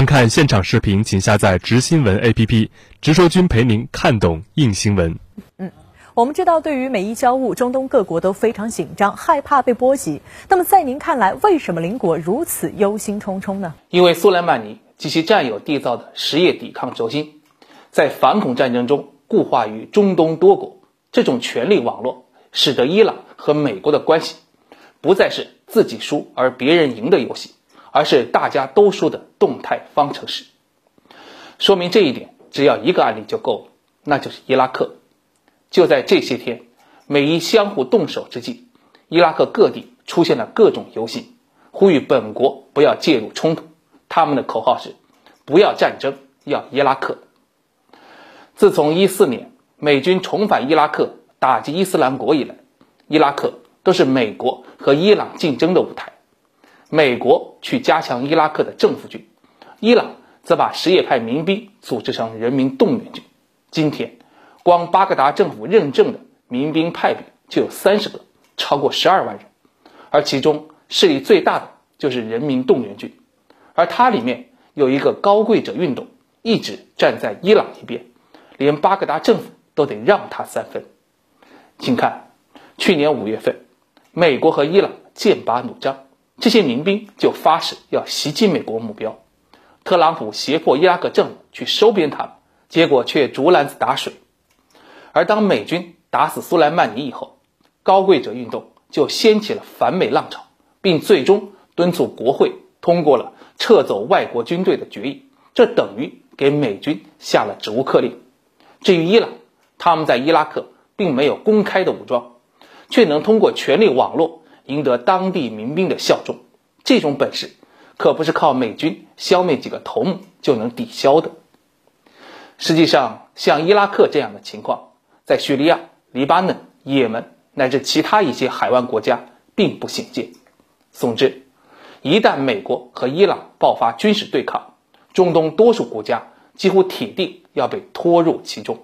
观看现场视频，请下载“直新闻 ”APP，直说君陪您看懂硬新闻。嗯，我们知道，对于美伊交恶，中东各国都非常紧张，害怕被波及。那么，在您看来，为什么邻国如此忧心忡忡呢？因为苏莱曼尼及其战友缔造的实业抵抗轴心，在反恐战争中固化于中东多国。这种权力网络，使得伊朗和美国的关系，不再是自己输而别人赢的游戏。而是大家都说的动态方程式。说明这一点，只要一个案例就够了，那就是伊拉克。就在这些天，美伊相互动手之际，伊拉克各地出现了各种游行，呼吁本国不要介入冲突。他们的口号是：不要战争，要伊拉克。自从一四年美军重返伊拉克打击伊斯兰国以来，伊拉克都是美国和伊朗竞争的舞台。美国去加强伊拉克的政府军，伊朗则把什叶派民兵组织成人民动员军。今天，光巴格达政府认证的民兵派别就有三十个，超过十二万人，而其中势力最大的就是人民动员军，而它里面有一个高贵者运动，一直站在伊朗一边，连巴格达政府都得让他三分。请看，去年五月份，美国和伊朗剑拔弩张。这些民兵就发誓要袭击美国目标，特朗普胁迫伊拉克政府去收编他们，结果却竹篮子打水。而当美军打死苏莱曼尼以后，高贵者运动就掀起了反美浪潮，并最终敦促国会通过了撤走外国军队的决议，这等于给美军下了止乌克令。至于伊朗，他们在伊拉克并没有公开的武装，却能通过权力网络。赢得当地民兵的效忠，这种本事可不是靠美军消灭几个头目就能抵消的。实际上，像伊拉克这样的情况，在叙利亚、黎巴嫩、也门乃至其他一些海湾国家并不鲜见。总之，一旦美国和伊朗爆发军事对抗，中东多数国家几乎铁定要被拖入其中。